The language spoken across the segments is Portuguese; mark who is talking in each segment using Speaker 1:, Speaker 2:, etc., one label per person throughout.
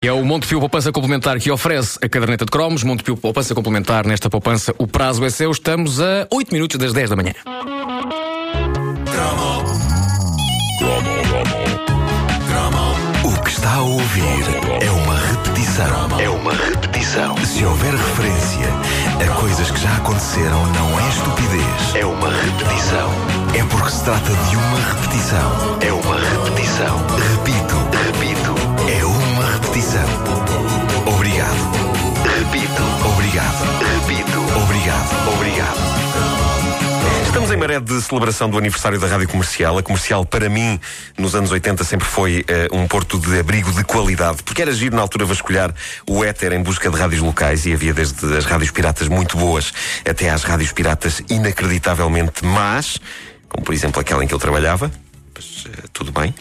Speaker 1: É o Montepio Poupança Complementar que oferece a caderneta de cromos. Montepio Poupança Complementar, nesta poupança, o prazo é seu. Estamos a 8 minutos das 10 da manhã.
Speaker 2: O que está a ouvir é uma repetição. É uma repetição. Se houver referência a coisas que já aconteceram, não é estupidez. É uma repetição. É porque se trata de uma repetição. É uma repetição.
Speaker 3: Estamos em maré de celebração do aniversário da Rádio Comercial. A Comercial, para mim, nos anos 80, sempre foi eh, um porto de abrigo de qualidade, porque era giro na altura vasculhar o éter em busca de rádios locais e havia desde as rádios piratas muito boas até às rádios piratas inacreditavelmente más, como por exemplo aquela em que eu trabalhava. Mas, eh, tudo bem.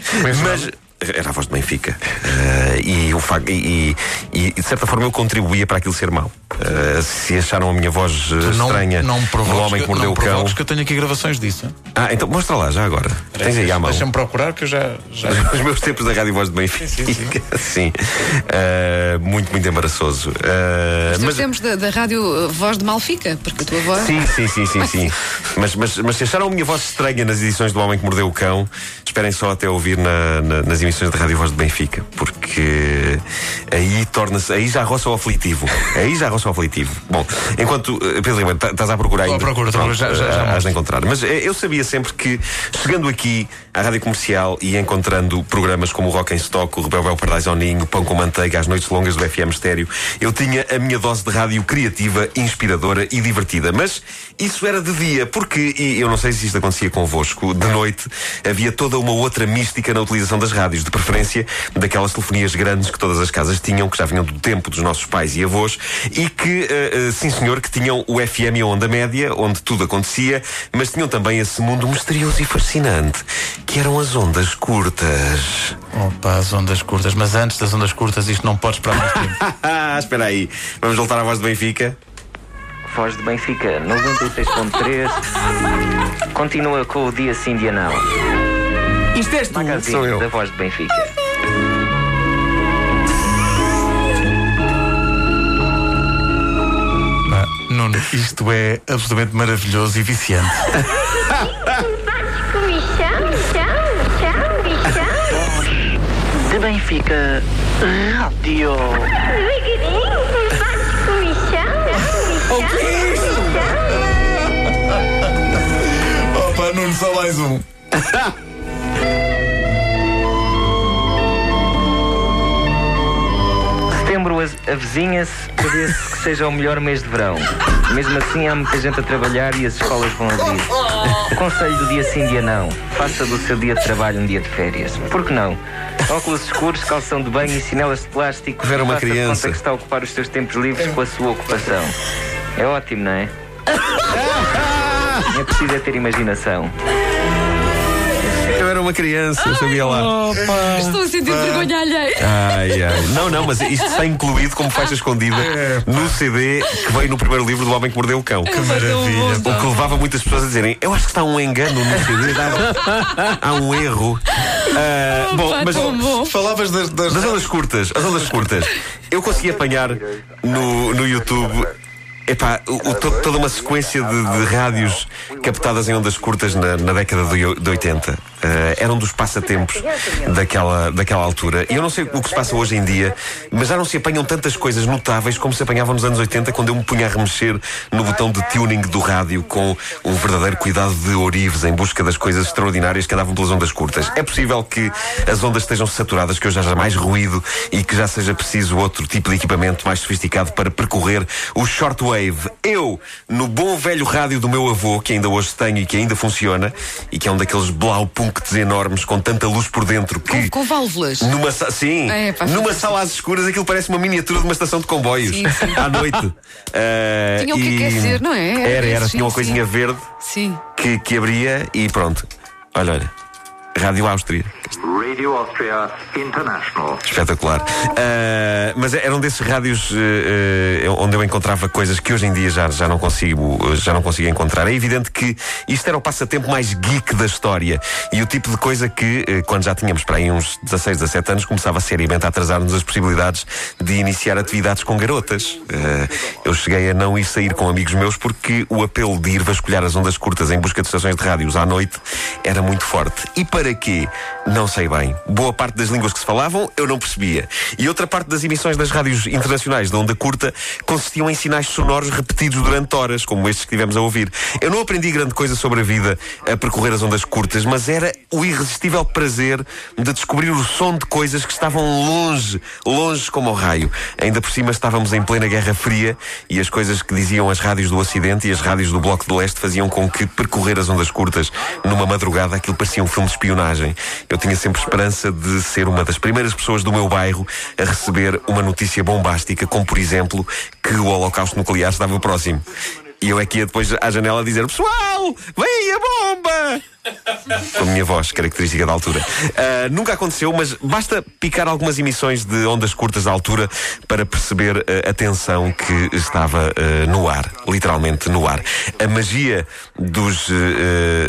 Speaker 3: Mas. Era a voz de Benfica. Eh, e, o fa- e, e- e, de certa forma eu contribuía para aquilo ser mau. Eh, se acharam a minha voz eh,
Speaker 4: não,
Speaker 3: estranha
Speaker 4: não
Speaker 3: do
Speaker 4: provoques
Speaker 3: homem que mordeu
Speaker 4: não
Speaker 3: o cão.
Speaker 4: que eu tenho aqui gravações disso. hein?
Speaker 3: Ah, então mostra lá já agora. Tens aí à mão.
Speaker 4: Deixa-me procurar que eu já. já...
Speaker 3: Os meus tempos da Rádio Voz de Benfica.
Speaker 4: Sim, sim,
Speaker 3: Sim. Ah, muito, muito embaraçoso.
Speaker 5: Nós
Speaker 3: mas-
Speaker 5: temos da, da rádio uh, Voz de Malfica, porque a tua voz.
Speaker 3: Sim, sim, sim, sim, sim. Mas, mas, mas se acharam a minha voz estranha nas edições do Homem que Mordeu o Cão, esperem só até ouvir na- na- nas emissões da Rádio Voz de Benfica, porque aí torna-se, aí já roça o aflitivo. Aí já roça o aflitivo. Bom, enquanto, eh, Pedro Ribeiro, tá- estás à procura ainda?
Speaker 4: Estou à procura, procura, já- já- já
Speaker 3: has de
Speaker 4: mostro.
Speaker 3: encontrar. Mas eh, eu sabia sempre que, chegando aqui à Rádio Comercial e encontrando programas como o Rock em Stock, o Rebel Bel Paradise ao Ninho, Pão com Manteiga, as Noites Longas do FM Estéreo, eu tinha a minha dose de rádio criativa, inspiradora e divertida. Mas isso era de dia, porque, e eu não sei se isto acontecia convosco, de noite havia toda uma outra mística na utilização das rádios, de preferência daquelas telefonias grandes que todas as casas tinham, que já vinham do tempo dos nossos pais e avós, e que, eh, eh, sim senhor, que tinham o FM e a onda média, onde tudo acontecia, mas tinham também esse mundo misterioso e fascinante, que eram as ondas curtas.
Speaker 4: Opa, as ondas curtas. Mas antes das ondas curtas, isto não pode esperar mais tempo.
Speaker 3: Ah, espera aí. Vamos voltar à voz de Benfica?
Speaker 6: Voz de Benfica 96.3 Continua com o dia sim, dia não
Speaker 3: Isto és tu,
Speaker 6: Magazine da Voz de Benfica
Speaker 4: Pá, Nuno, isto é absolutamente maravilhoso e viciante.
Speaker 6: De Benfica Rádio
Speaker 7: bate comichão, bichão, bichão.
Speaker 4: Opa, Nuno, só mais um.
Speaker 6: Avizinha-se Prevê-se que seja o melhor mês de verão. Mesmo assim há muita gente a trabalhar E as escolas vão abrir. O conselho do dia sim, dia não. Faça do seu dia de trabalho um dia de férias. Por que não? Óculos escuros, calção de banho e chinelas de plástico.
Speaker 3: Ver uma criança.
Speaker 6: conta que está a ocupar os seus tempos livres com a sua ocupação. É ótimo, não é? É preciso é ter imaginação
Speaker 3: era uma criança, eu sabia lá.
Speaker 5: Estou a sentir vergonha alheia.
Speaker 3: Ai, ai. Não, não, mas isto está incluído como faixa escondida no CD que veio no primeiro livro do Homem que Mordeu o Cão.
Speaker 4: Que maravilha.
Speaker 3: O que levava muitas pessoas a dizerem Eu acho que está um engano no CD Há um erro Ah, Bom, mas
Speaker 5: bom.
Speaker 4: Falavas das. das...
Speaker 3: das ondas curtas As ondas curtas Eu consegui apanhar no, no YouTube Epá, o, o- to- toda uma sequência de, de rádios captadas em ondas curtas na, na década de, de 80. Ah, era um dos passatempos daquela, daquela altura. E eu não sei o que se passa hoje em dia, mas já não se apanham tantas coisas notáveis como se apanhavam nos anos 80, quando eu me punha a remexer no botão de tuning do rádio com um verdadeiro cuidado de orives em busca das coisas extraordinárias que andavam pelas ondas curtas. É possível que as ondas estejam saturadas, que hoje haja mais ruído e que já seja preciso outro tipo de equipamento mais sofisticado para percorrer o shortwave. Eu, no bom velho rádio do meu avô, que ainda hoje tenho e que ainda funciona, e que é um daqueles blaupuncts enormes com tanta luz por dentro que.
Speaker 5: Com, com válvulas.
Speaker 3: Numa sim,
Speaker 5: É, pá,
Speaker 3: numa
Speaker 5: fantástico.
Speaker 3: sala às escuras aquilo parece uma miniatura de uma estação de comboios
Speaker 5: Sim, sim.
Speaker 3: à noite. Ah,
Speaker 5: Tinha o que aquecer, não é?
Speaker 3: Era, era,
Speaker 5: Sim,
Speaker 3: tinha uma coisinha verde que, que abria e pronto. Olha, olha. Rádio Áustria.
Speaker 8: Radio Austria International.
Speaker 3: Espetacular. Ah, mas eram desses rádios eh, onde eu encontrava coisas que hoje em dia já, já, não consigo, já não consigo encontrar. É evidente que isto era o passatempo mais geek da história e o tipo de coisa que, eh, quando já tínhamos para aí uns 16, 17 anos, começava seriamente a atrasar-nos as possibilidades de iniciar atividades com garotas. Eu cheguei a não ir sair com amigos meus porque o apelo de ir vasculhar as ondas curtas em busca de estações de rádios à noite era muito forte. E para quê? Não sei bem. Boa parte das línguas que se falavam eu não percebia. E outra parte das emissões das rádios internacionais de onda curta consistiam em sinais sonoros repetidos durante horas, como estes que estivemos a ouvir. Eu não aprendi grande coisa sobre a vida a percorrer as ondas curtas, mas era o irresistível prazer de descobrir o som de coisas que estavam longe, longe como o raio. Ainda por cima estávamos em plena Guerra Fria e as coisas que diziam as rádios do Ocidente e as rádios do Bloco de Leste faziam com que percorrer as ondas curtas numa madrugada aquilo parecia um filme de espionagem. Eu tinha sempre esperança de ser uma das primeiras pessoas do meu bairro a receber uma notícia bombástica, como por exemplo que o Holocausto Nuclear estava próximo. E eu é que ia depois à janela dizer: Pessoal, vem aí a bomba! Com a minha voz, característica da altura. Uh, nunca aconteceu, mas basta picar algumas emissões de ondas curtas da altura para perceber uh, a tensão que estava uh, no ar, literalmente no ar. A magia dos,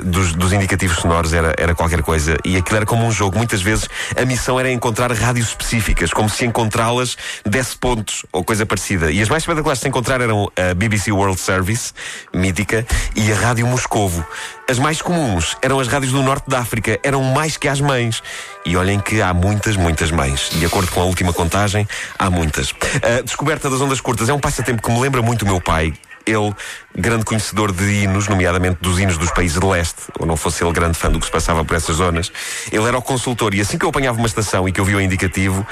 Speaker 3: dos, dos, indicativos sonoros era, era qualquer coisa e aquilo era como um jogo. Muitas vezes a missão era encontrar rádios específicas, como se encontrá-las desse pontos ou coisa parecida. E as mais espetaculares de se encontrar eram a BBC World Service, mítica, e a Rádio Moscovo. As mais comuns eram as rádios do norte da África, eram mais que as mães. E olhem que há muitas, muitas mães. De acordo com a última contagem, há muitas. A descoberta das ondas curtas é um passatempo que me lembra muito o meu pai. Ele, grande conhecedor de hinos, nomeadamente dos hinos dos países de leste, ou não fosse ele grande fã do que se passava por essas zonas, ele era o consultor e assim que eu apanhava uma estação e que eu via o indicativo,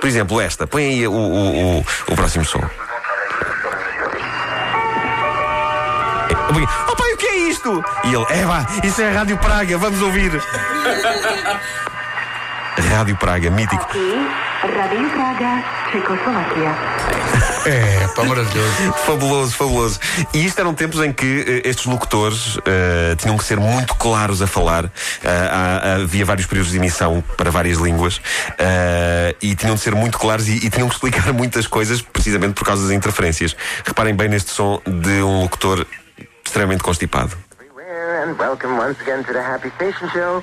Speaker 3: por exemplo, esta, põe aí o, o, o, o próximo som. Oh pai, é isto? E ele, é vá, isso é a Rádio Praga, vamos ouvir. Rádio Praga, mítico.
Speaker 7: Aqui, Rádio Praga, Tchecoslováquia.
Speaker 4: É, pá, maravilhoso.
Speaker 3: fabuloso, fabuloso. E isto eram tempos em que uh, estes locutores uh, tinham que ser muito claros a falar. Uh, havia vários períodos de emissão para várias línguas e tinham de ser muito claros e, e, tinham que explicar muitas coisas precisamente por causa das interferências. Reparem bem neste som de um locutor extremamente constipado.
Speaker 6: And welcome once again to the Happy Station Show.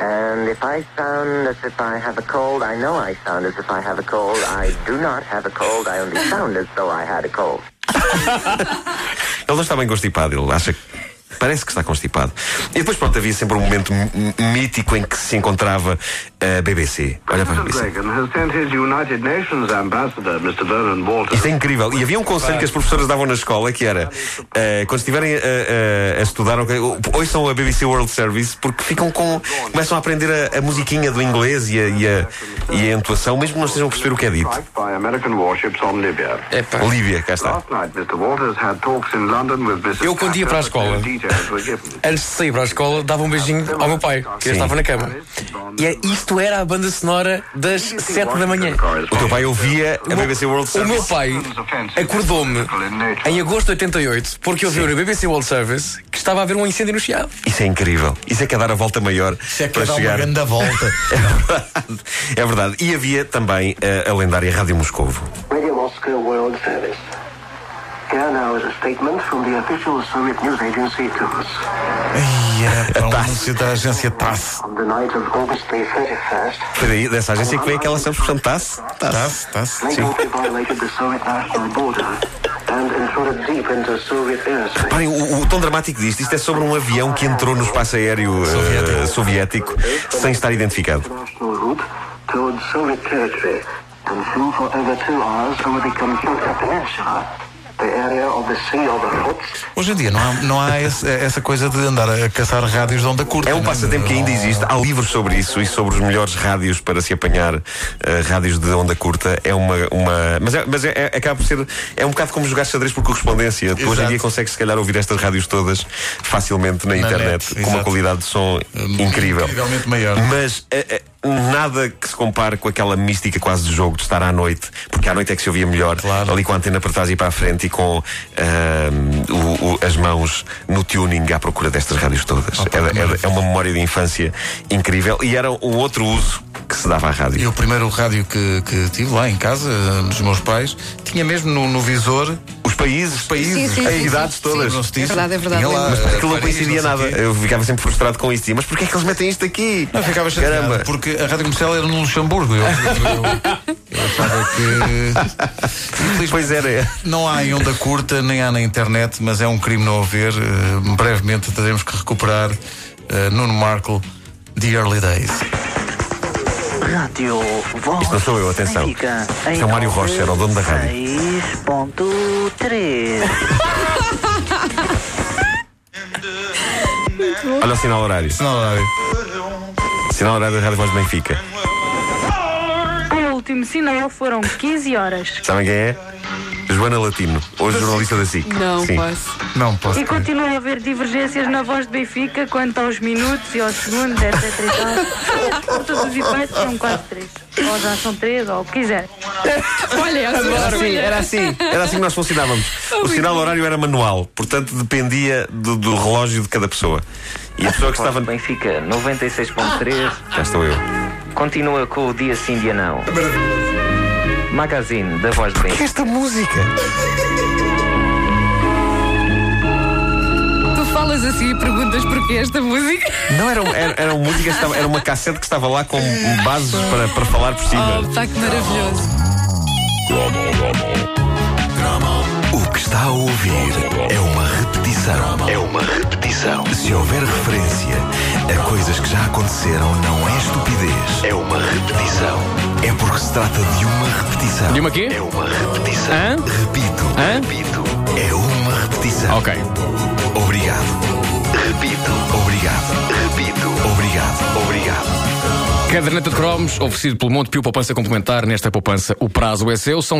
Speaker 6: And if I sound as if I have a cold, I know I sound as if I have a cold. I do not have a cold. I only sound as though I had a cold.
Speaker 3: ele não está bem constipado, ele acha que parece que está constipado. E depois, pronto, havia sempre um momento mítico em que se encontrava a BBC. Olha para a BBC. Isto é incrível. E havia um conselho que as professoras davam na escola que era uh, quando estiverem a, a, a estudar, okay, ouçam a BBC World Service porque ficam com. começam a aprender a, a musiquinha do inglês e a, e, a, e a entoação, mesmo que não estejam a perceber o que é dito. Líbia, cá está.
Speaker 1: Eu, quando ia para a escola, antes de sair para a escola, dava um beijinho ao meu pai, que eu estava na cama. E é, isto era a banda sonora das 7 da manhã.
Speaker 3: O teu pai ouvia a BBC World
Speaker 1: O
Speaker 3: Service.
Speaker 1: meu pai acordou-me em agosto de 88 porque ouviu na BBC World Service que estava a haver um incêndio no Chiado.
Speaker 3: Isso é incrível. Isso é que é dar a volta maior
Speaker 4: Isso é que
Speaker 3: para
Speaker 4: é dar uma
Speaker 3: chegar.
Speaker 4: grande volta.
Speaker 3: É verdade. É verdade. E havia também a, a lendária Rádio Moscovo.
Speaker 8: Radio Moscow World Service. Here now is a statement from the official Soviet news agency TASS.
Speaker 4: Ai, é, um anúncio da agência TASS.
Speaker 8: On the night of August the 31st,
Speaker 3: Foi daí, dessa agência que veio aquela substituição TASS.
Speaker 4: TASS, TASS.
Speaker 8: they violated the Soviet national border and intruded deep into Soviet airspace.
Speaker 3: Reparem, o, o tom dramático disto, isto é sobre um avião que entrou no espaço aéreo eh, soviético sem estar identificado.
Speaker 8: National route towards Soviet territory and flew for over two hours over the Kamchatka Peninsula,
Speaker 4: Hoje em dia não há, não há esse- essa coisa de andar a caçar rádios de onda curta.
Speaker 3: É um
Speaker 4: né?
Speaker 3: passatempo que ainda existe. Há livros sobre isso e sobre os melhores rádios para se apanhar eh, rádios de onda curta. É uma. uma mas é, mas é, é- acaba por ser. É um bocado como jogar xadrez por correspondência. Tu Hoje em
Speaker 4: Exato.
Speaker 3: dia consegues, se calhar, ouvir estas rádios todas facilmente na,
Speaker 4: Na
Speaker 3: internet,
Speaker 4: net,
Speaker 3: com uma
Speaker 4: exato.
Speaker 3: qualidade de som incrível.
Speaker 4: Incrivelmente maior.
Speaker 3: Mas a, a- nada que se compare com aquela mística quase do jogo de estar à noite, porque à noite é que se ouvia melhor,
Speaker 4: Claro.
Speaker 3: ali com a antena para trás e para a frente e com ahm, o- o- as mãos no tuning à procura destas rádios todas. Era- era-
Speaker 4: maravilha.
Speaker 3: é uma memória de infância incrível e era um outro uso que se dava à rádio.
Speaker 4: E o primeiro rádio que, que tive lá em casa, dos meus pais, tinha mesmo no, no visor
Speaker 3: Os países,
Speaker 4: países,
Speaker 5: Sim, sim,
Speaker 3: as
Speaker 5: sim,
Speaker 3: idades
Speaker 5: sim.
Speaker 3: todas.
Speaker 5: Sim.
Speaker 4: não se disse.
Speaker 5: É verdade, é verdade,
Speaker 4: lá, eh,
Speaker 3: Aquilo não coincidia nada. Eu ficava sempre frustrado com isso. Mas porquê é que eles metem isto aqui?
Speaker 4: Não, ficava chateado,
Speaker 3: Caramba.
Speaker 4: porque a rádio comercial era no Luxemburgo. Eu, eu, eu achava que.
Speaker 3: Pois era.
Speaker 4: Não há em onda curta, nem há na internet, mas é um crime não haver. Eh, brevemente teremos que recuperar eh, Nuno Marco, The Early Days.
Speaker 8: Rádio Voz
Speaker 3: Isto não sou eu, atenção.
Speaker 8: Benfica,
Speaker 3: Isto é o Mário Rocha, era o dono da rádio.
Speaker 8: 6.3
Speaker 3: Olha o sinal horário.
Speaker 4: Não, não,
Speaker 3: Sinal horário da Rádio Voz de Benfica.
Speaker 9: O último sinal foram 15 horas.
Speaker 3: Sabem quem é? Joana Latino, hoje jornalista da SIC.
Speaker 5: Não
Speaker 3: Sim.
Speaker 5: posso.
Speaker 4: não posso.
Speaker 9: E
Speaker 4: crer.
Speaker 9: continua a haver divergências na voz de Benfica quanto aos minutos e aos segundos, etc e tal. Por todos os efeitos são quase 3. Ou já são 3, ou o que quiser.
Speaker 5: Olha,
Speaker 3: Era assim, era assim, era assim que nós funcionávamos. O sinal horário era manual, portanto dependia do, do relógio de cada pessoa. E a pessoa que estava.
Speaker 6: Benfica 96.3
Speaker 3: Já estou eu.
Speaker 6: continua com o dia sim, dia não. Magazine da Voz de
Speaker 3: Que
Speaker 6: Benfica.
Speaker 3: esta música?
Speaker 5: Tu falas assim e perguntas porquê esta música.
Speaker 3: Não, era, era, era uma música, estava- era uma cassete que estava lá com bases para, para falar por cima.
Speaker 5: Oh, pá, que maravilhoso.
Speaker 2: O que está a ouvir é uma repetição. É uma repetição. Se houver referência coisas que já aconteceram, não é estupidez. É uma repetição. É porque se trata de uma repetição.
Speaker 1: De uma quê?
Speaker 2: É uma repetição.
Speaker 1: Hã?
Speaker 2: Repito.
Speaker 1: Hã?
Speaker 2: Repito. É uma repetição.
Speaker 1: Ok.
Speaker 2: Obrigado. Repito. Obrigado. Repito. Obrigado. Obrigado.
Speaker 1: Caderneta de cromos, oferecido pelo Monte Pio Poupança Complementar. Nesta poupança, o prazo é seu. São